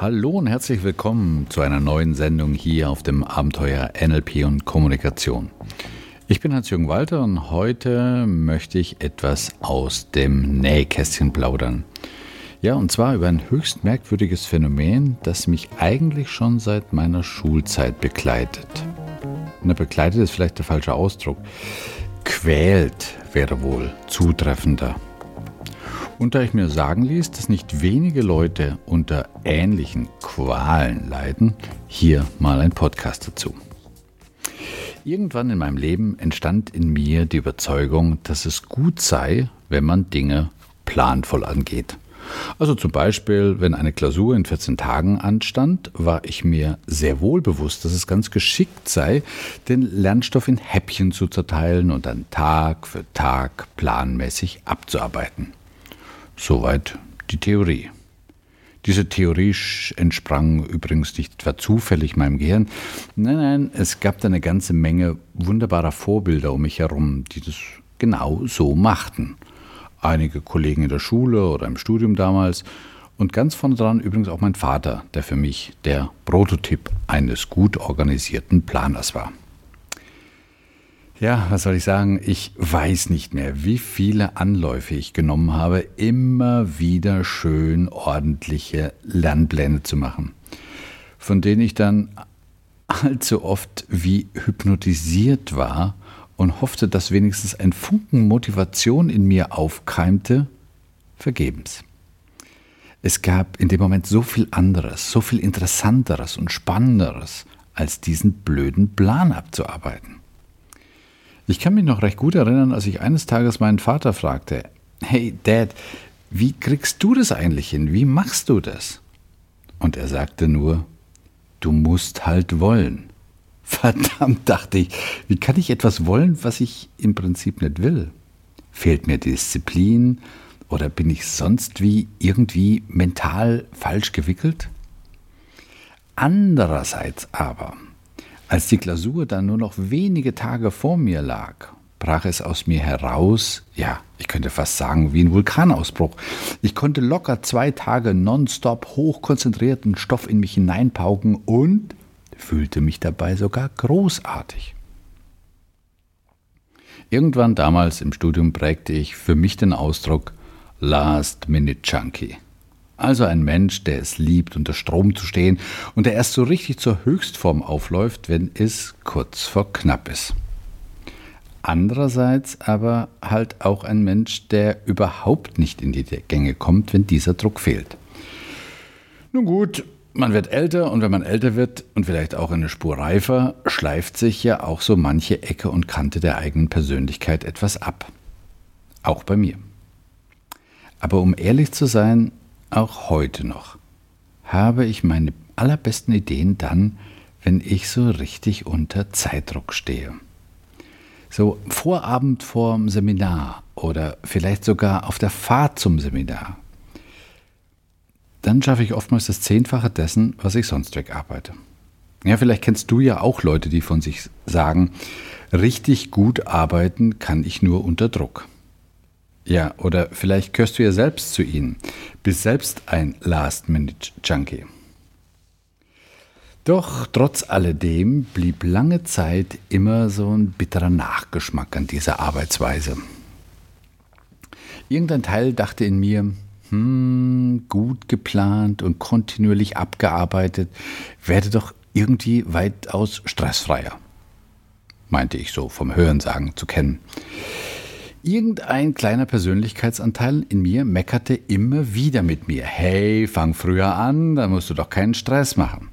Hallo und herzlich willkommen zu einer neuen Sendung hier auf dem Abenteuer NLP und Kommunikation. Ich bin Hans-Jürgen Walter und heute möchte ich etwas aus dem Nähkästchen plaudern. Ja, und zwar über ein höchst merkwürdiges Phänomen, das mich eigentlich schon seit meiner Schulzeit begleitet. Na, begleitet ist vielleicht der falsche Ausdruck. Quält wäre wohl zutreffender. Und da ich mir sagen ließ, dass nicht wenige Leute unter ähnlichen Qualen leiden, hier mal ein Podcast dazu. Irgendwann in meinem Leben entstand in mir die Überzeugung, dass es gut sei, wenn man Dinge planvoll angeht. Also zum Beispiel, wenn eine Klausur in 14 Tagen anstand, war ich mir sehr wohl bewusst, dass es ganz geschickt sei, den Lernstoff in Häppchen zu zerteilen und dann Tag für Tag planmäßig abzuarbeiten. Soweit die Theorie. Diese Theorie entsprang übrigens nicht etwa zufällig meinem Gehirn. Nein, nein, es gab da eine ganze Menge wunderbarer Vorbilder um mich herum, die das genau so machten. Einige Kollegen in der Schule oder im Studium damals und ganz vorne dran übrigens auch mein Vater, der für mich der Prototyp eines gut organisierten Planers war. Ja, was soll ich sagen? Ich weiß nicht mehr, wie viele Anläufe ich genommen habe, immer wieder schön ordentliche Lernpläne zu machen, von denen ich dann allzu oft wie hypnotisiert war und hoffte, dass wenigstens ein Funken Motivation in mir aufkeimte, vergebens. Es gab in dem Moment so viel anderes, so viel Interessanteres und Spannenderes, als diesen blöden Plan abzuarbeiten. Ich kann mich noch recht gut erinnern, als ich eines Tages meinen Vater fragte, Hey Dad, wie kriegst du das eigentlich hin? Wie machst du das? Und er sagte nur, du musst halt wollen. Verdammt, dachte ich, wie kann ich etwas wollen, was ich im Prinzip nicht will? Fehlt mir Disziplin oder bin ich sonst wie irgendwie mental falsch gewickelt? Andererseits aber als die Klausur dann nur noch wenige Tage vor mir lag, brach es aus mir heraus, ja, ich könnte fast sagen, wie ein Vulkanausbruch. Ich konnte locker zwei Tage nonstop hochkonzentrierten Stoff in mich hineinpauken und fühlte mich dabei sogar großartig. Irgendwann damals im Studium prägte ich für mich den Ausdruck Last Minute Junkie. Also ein Mensch, der es liebt, unter Strom zu stehen und der erst so richtig zur Höchstform aufläuft, wenn es kurz vor knapp ist. Andererseits aber halt auch ein Mensch, der überhaupt nicht in die Gänge kommt, wenn dieser Druck fehlt. Nun gut, man wird älter und wenn man älter wird und vielleicht auch eine Spur reifer, schleift sich ja auch so manche Ecke und Kante der eigenen Persönlichkeit etwas ab. Auch bei mir. Aber um ehrlich zu sein, auch heute noch habe ich meine allerbesten Ideen dann, wenn ich so richtig unter Zeitdruck stehe. So Vorabend vorm Seminar oder vielleicht sogar auf der Fahrt zum Seminar. Dann schaffe ich oftmals das Zehnfache dessen, was ich sonst wegarbeite. Ja, vielleicht kennst du ja auch Leute, die von sich sagen, richtig gut arbeiten kann ich nur unter Druck. Ja, oder vielleicht gehörst du ja selbst zu ihnen, bist selbst ein Last-Minute-Junkie. Doch trotz alledem blieb lange Zeit immer so ein bitterer Nachgeschmack an dieser Arbeitsweise. Irgendein Teil dachte in mir, hm, gut geplant und kontinuierlich abgearbeitet, werde doch irgendwie weitaus stressfreier. Meinte ich so vom Hörensagen zu kennen. Irgendein kleiner Persönlichkeitsanteil in mir meckerte immer wieder mit mir. Hey, fang früher an, da musst du doch keinen Stress machen.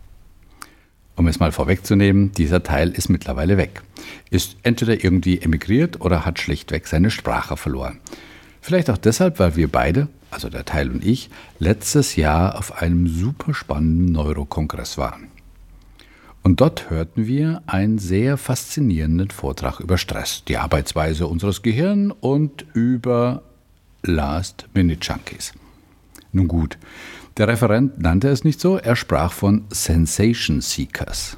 Um es mal vorwegzunehmen, dieser Teil ist mittlerweile weg. Ist entweder irgendwie emigriert oder hat schlichtweg seine Sprache verloren. Vielleicht auch deshalb, weil wir beide, also der Teil und ich, letztes Jahr auf einem super spannenden Neurokongress waren. Und dort hörten wir einen sehr faszinierenden Vortrag über Stress, die Arbeitsweise unseres Gehirns und über Last-Minute-Junkies. Nun gut, der Referent nannte es nicht so, er sprach von Sensation Seekers,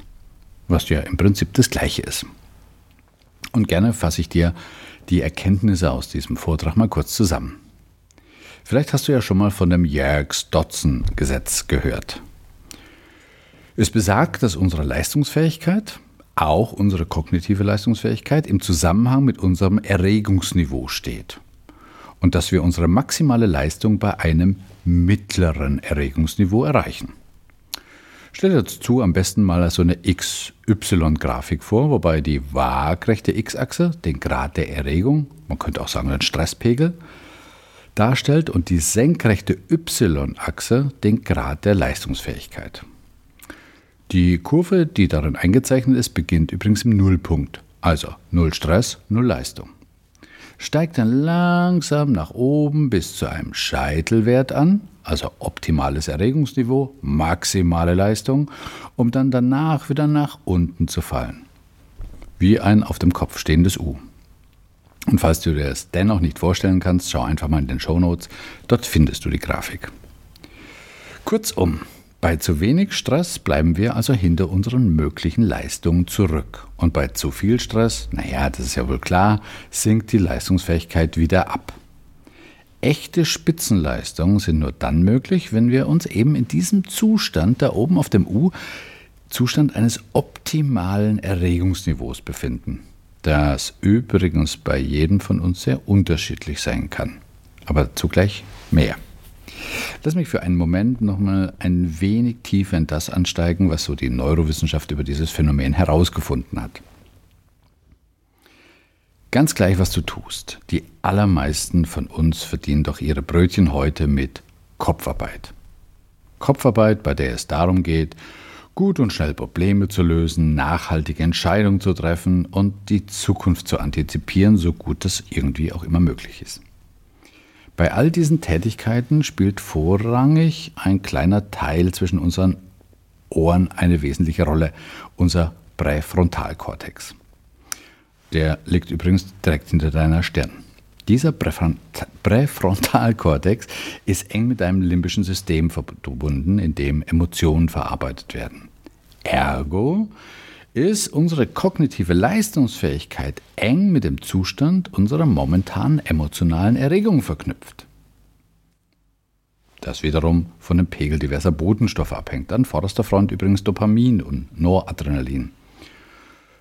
was ja im Prinzip das gleiche ist. Und gerne fasse ich dir die Erkenntnisse aus diesem Vortrag mal kurz zusammen. Vielleicht hast du ja schon mal von dem Yerkes-Dodson-Gesetz gehört. Es besagt, dass unsere Leistungsfähigkeit, auch unsere kognitive Leistungsfähigkeit, im Zusammenhang mit unserem Erregungsniveau steht und dass wir unsere maximale Leistung bei einem mittleren Erregungsniveau erreichen. Stell dir dazu am besten mal so eine XY-Grafik vor, wobei die waagrechte X-Achse den Grad der Erregung, man könnte auch sagen den Stresspegel, darstellt und die senkrechte Y-Achse den Grad der Leistungsfähigkeit. Die Kurve, die darin eingezeichnet ist, beginnt übrigens im Nullpunkt, also Null Stress, Null Leistung steigt dann langsam nach oben bis zu einem Scheitelwert an, also optimales Erregungsniveau, maximale Leistung, um dann danach wieder nach unten zu fallen. Wie ein auf dem Kopf stehendes U. Und falls du dir das dennoch nicht vorstellen kannst, schau einfach mal in den Show Notes, dort findest du die Grafik. Kurzum, bei zu wenig Stress bleiben wir also hinter unseren möglichen Leistungen zurück. Und bei zu viel Stress, naja, das ist ja wohl klar, sinkt die Leistungsfähigkeit wieder ab. Echte Spitzenleistungen sind nur dann möglich, wenn wir uns eben in diesem Zustand da oben auf dem U, Zustand eines optimalen Erregungsniveaus befinden. Das übrigens bei jedem von uns sehr unterschiedlich sein kann. Aber zugleich mehr. Lass mich für einen Moment nochmal ein wenig tiefer in das ansteigen, was so die Neurowissenschaft über dieses Phänomen herausgefunden hat. Ganz gleich, was du tust, die allermeisten von uns verdienen doch ihre Brötchen heute mit Kopfarbeit. Kopfarbeit, bei der es darum geht, gut und schnell Probleme zu lösen, nachhaltige Entscheidungen zu treffen und die Zukunft zu antizipieren, so gut das irgendwie auch immer möglich ist. Bei all diesen Tätigkeiten spielt vorrangig ein kleiner Teil zwischen unseren Ohren eine wesentliche Rolle, unser Präfrontalkortex. Der liegt übrigens direkt hinter deiner Stirn. Dieser Präfrontalkortex ist eng mit deinem limbischen System verbunden, in dem Emotionen verarbeitet werden. Ergo ist unsere kognitive Leistungsfähigkeit eng mit dem Zustand unserer momentanen emotionalen Erregung verknüpft. Das wiederum von dem Pegel diverser Botenstoffe abhängt. An vorderster Front übrigens Dopamin und Noradrenalin.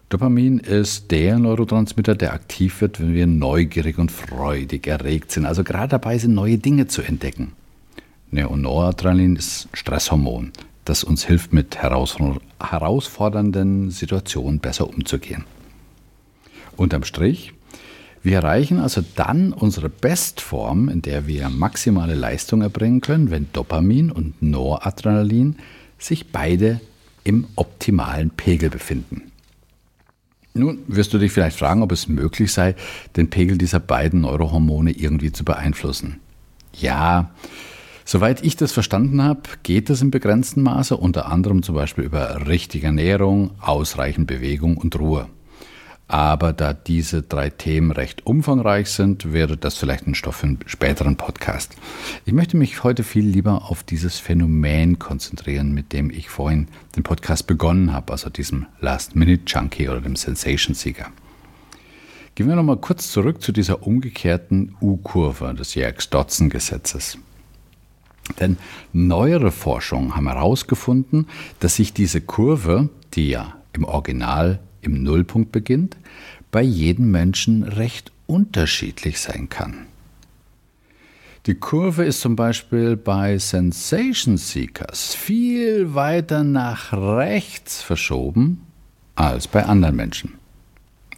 Dopamin ist der Neurotransmitter, der aktiv wird, wenn wir neugierig und freudig erregt sind, also gerade dabei sind, neue Dinge zu entdecken. Und Noradrenalin ist Stresshormon das uns hilft, mit herausfordernden Situationen besser umzugehen. Unterm Strich, wir erreichen also dann unsere Bestform, in der wir maximale Leistung erbringen können, wenn Dopamin und Noradrenalin sich beide im optimalen Pegel befinden. Nun wirst du dich vielleicht fragen, ob es möglich sei, den Pegel dieser beiden Neurohormone irgendwie zu beeinflussen. Ja, Soweit ich das verstanden habe, geht es im begrenzten Maße, unter anderem zum Beispiel über richtige Ernährung, ausreichend Bewegung und Ruhe. Aber da diese drei Themen recht umfangreich sind, wäre das vielleicht ein Stoff für einen späteren Podcast. Ich möchte mich heute viel lieber auf dieses Phänomen konzentrieren, mit dem ich vorhin den Podcast begonnen habe, also diesem Last-Minute-Junkie oder dem Sensation-Seeker. Gehen wir nochmal kurz zurück zu dieser umgekehrten U-Kurve des Yerkes-Dodson-Gesetzes. Denn neuere Forschungen haben herausgefunden, dass sich diese Kurve, die ja im Original im Nullpunkt beginnt, bei jedem Menschen recht unterschiedlich sein kann. Die Kurve ist zum Beispiel bei Sensation Seekers viel weiter nach rechts verschoben als bei anderen Menschen.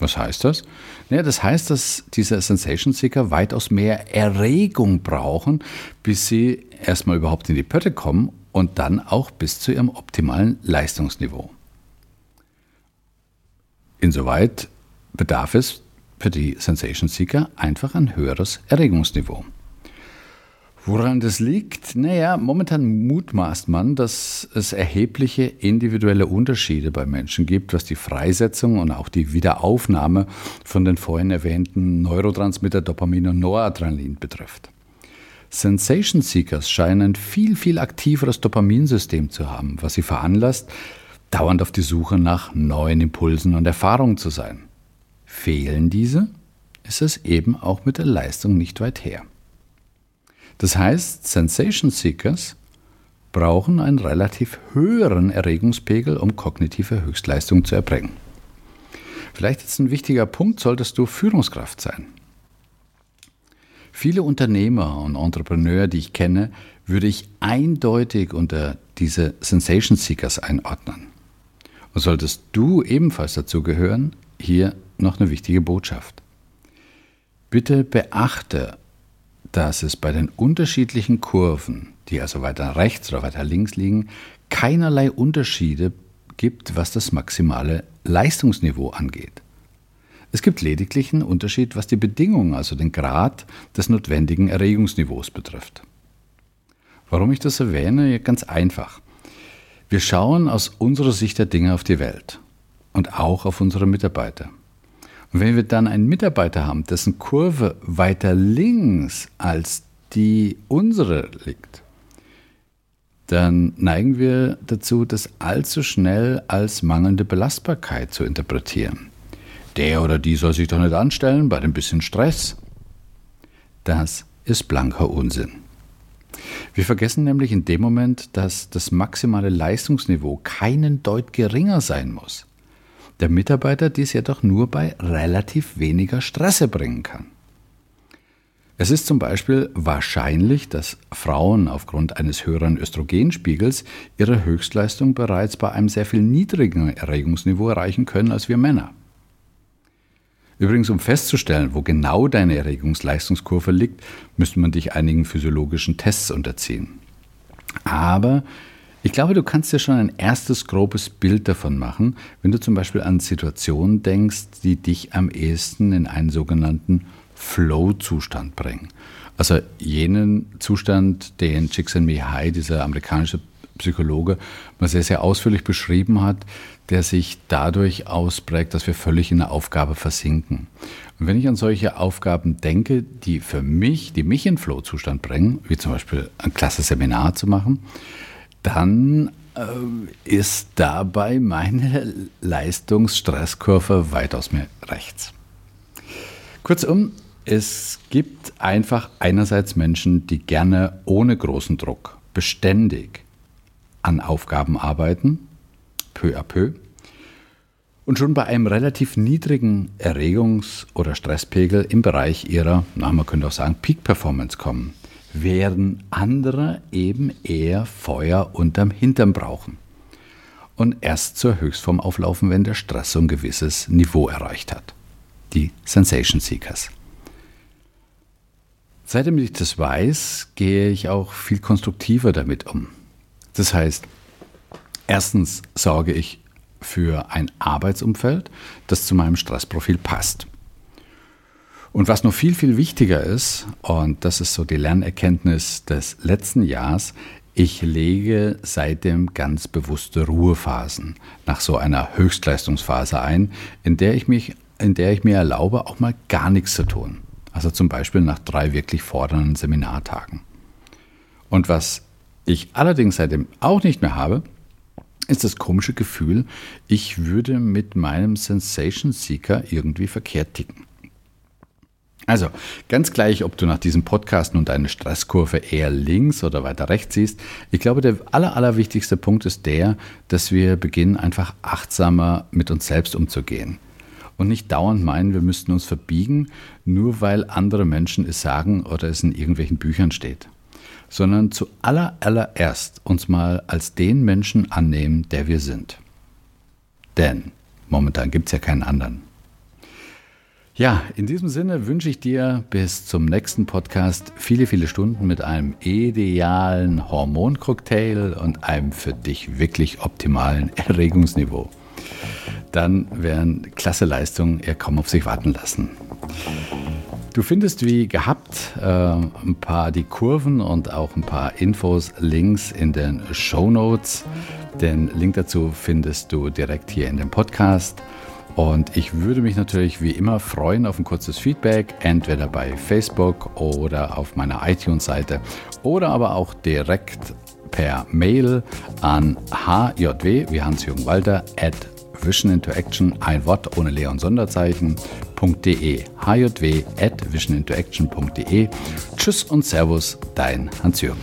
Was heißt das? Ja, das heißt, dass diese Sensation Seeker weitaus mehr Erregung brauchen, bis sie erstmal überhaupt in die Pötte kommen und dann auch bis zu ihrem optimalen Leistungsniveau. Insoweit bedarf es für die Sensation Seeker einfach ein höheres Erregungsniveau. Woran das liegt? Naja, momentan mutmaßt man, dass es erhebliche individuelle Unterschiede bei Menschen gibt, was die Freisetzung und auch die Wiederaufnahme von den vorhin erwähnten Neurotransmitter Dopamin und Noradrenalin betrifft. Sensation Seekers scheinen ein viel, viel aktiveres Dopaminsystem zu haben, was sie veranlasst, dauernd auf die Suche nach neuen Impulsen und Erfahrungen zu sein. Fehlen diese, ist es eben auch mit der Leistung nicht weit her. Das heißt, Sensation Seekers brauchen einen relativ höheren Erregungspegel, um kognitive Höchstleistung zu erbringen. Vielleicht ist ein wichtiger Punkt, solltest du Führungskraft sein. Viele Unternehmer und Entrepreneure, die ich kenne, würde ich eindeutig unter diese Sensation Seekers einordnen. Und solltest du ebenfalls dazu gehören, hier noch eine wichtige Botschaft. Bitte beachte, dass es bei den unterschiedlichen Kurven, die also weiter rechts oder weiter links liegen, keinerlei Unterschiede gibt, was das maximale Leistungsniveau angeht. Es gibt lediglich einen Unterschied, was die Bedingungen, also den Grad des notwendigen Erregungsniveaus betrifft. Warum ich das erwähne? Ganz einfach. Wir schauen aus unserer Sicht der Dinge auf die Welt und auch auf unsere Mitarbeiter. Und wenn wir dann einen Mitarbeiter haben, dessen Kurve weiter links als die unsere liegt, dann neigen wir dazu, das allzu schnell als mangelnde Belastbarkeit zu interpretieren. Der oder die soll sich doch nicht anstellen bei dem bisschen Stress. Das ist blanker Unsinn. Wir vergessen nämlich in dem Moment, dass das maximale Leistungsniveau keinen Deut geringer sein muss. Der Mitarbeiter dies jedoch nur bei relativ weniger Stress erbringen kann. Es ist zum Beispiel wahrscheinlich, dass Frauen aufgrund eines höheren Östrogenspiegels ihre Höchstleistung bereits bei einem sehr viel niedrigeren Erregungsniveau erreichen können als wir Männer. Übrigens, um festzustellen, wo genau deine Erregungsleistungskurve liegt, müsste man dich einigen physiologischen Tests unterziehen. Aber ich glaube, du kannst dir schon ein erstes grobes Bild davon machen, wenn du zum Beispiel an Situationen denkst, die dich am ehesten in einen sogenannten Flow-Zustand bringen. Also jenen Zustand, den Csikszentmihalyi, dieser amerikanische Psychologe, mal sehr, sehr ausführlich beschrieben hat, der sich dadurch ausprägt, dass wir völlig in der Aufgabe versinken. Und wenn ich an solche Aufgaben denke, die für mich, die mich in Flow-Zustand bringen, wie zum Beispiel ein klasse Seminar zu machen, dann äh, ist dabei meine Leistungsstresskurve weitaus mehr rechts. Kurzum, es gibt einfach einerseits Menschen, die gerne ohne großen Druck beständig an Aufgaben arbeiten, peu à peu, und schon bei einem relativ niedrigen Erregungs- oder Stresspegel im Bereich ihrer, na, man könnte auch sagen, Peak-Performance kommen, während andere eben eher Feuer unterm Hintern brauchen und erst zur Höchstform auflaufen, wenn der Stress ein gewisses Niveau erreicht hat. Die Sensation Seekers. Seitdem ich das weiß, gehe ich auch viel konstruktiver damit um. Das heißt, erstens sorge ich für ein Arbeitsumfeld, das zu meinem Stressprofil passt. Und was noch viel, viel wichtiger ist, und das ist so die Lernerkenntnis des letzten Jahres, ich lege seitdem ganz bewusste Ruhephasen nach so einer Höchstleistungsphase ein, in der ich mich, in der ich mir erlaube, auch mal gar nichts zu tun. Also zum Beispiel nach drei wirklich fordernden Seminartagen. Und was ich allerdings seitdem auch nicht mehr habe, ist das komische Gefühl, ich würde mit meinem Sensation Seeker irgendwie verkehrt ticken. Also, ganz gleich, ob du nach diesem Podcast nun deine Stresskurve eher links oder weiter rechts siehst, ich glaube, der aller, allerwichtigste Punkt ist der, dass wir beginnen, einfach achtsamer mit uns selbst umzugehen. Und nicht dauernd meinen, wir müssten uns verbiegen, nur weil andere Menschen es sagen oder es in irgendwelchen Büchern steht sondern zu allererst uns mal als den Menschen annehmen, der wir sind. Denn momentan gibt es ja keinen anderen. Ja, in diesem Sinne wünsche ich dir bis zum nächsten Podcast viele, viele Stunden mit einem idealen Hormoncocktail und einem für dich wirklich optimalen Erregungsniveau. Dann werden klasse Leistungen eher kaum auf sich warten lassen. Du findest wie gehabt äh, ein paar die Kurven und auch ein paar Infos, Links in den Show Notes. Den Link dazu findest du direkt hier in dem Podcast. Und ich würde mich natürlich wie immer freuen auf ein kurzes Feedback, entweder bei Facebook oder auf meiner iTunes-Seite oder aber auch direkt per Mail an hjw wie Hans-Jürgen Walter at Vision into Action, ein Wort ohne Leer und Sonderzeichen.de. hjw at visionintoaction.de. Tschüss und Servus, dein Hans-Jürgen.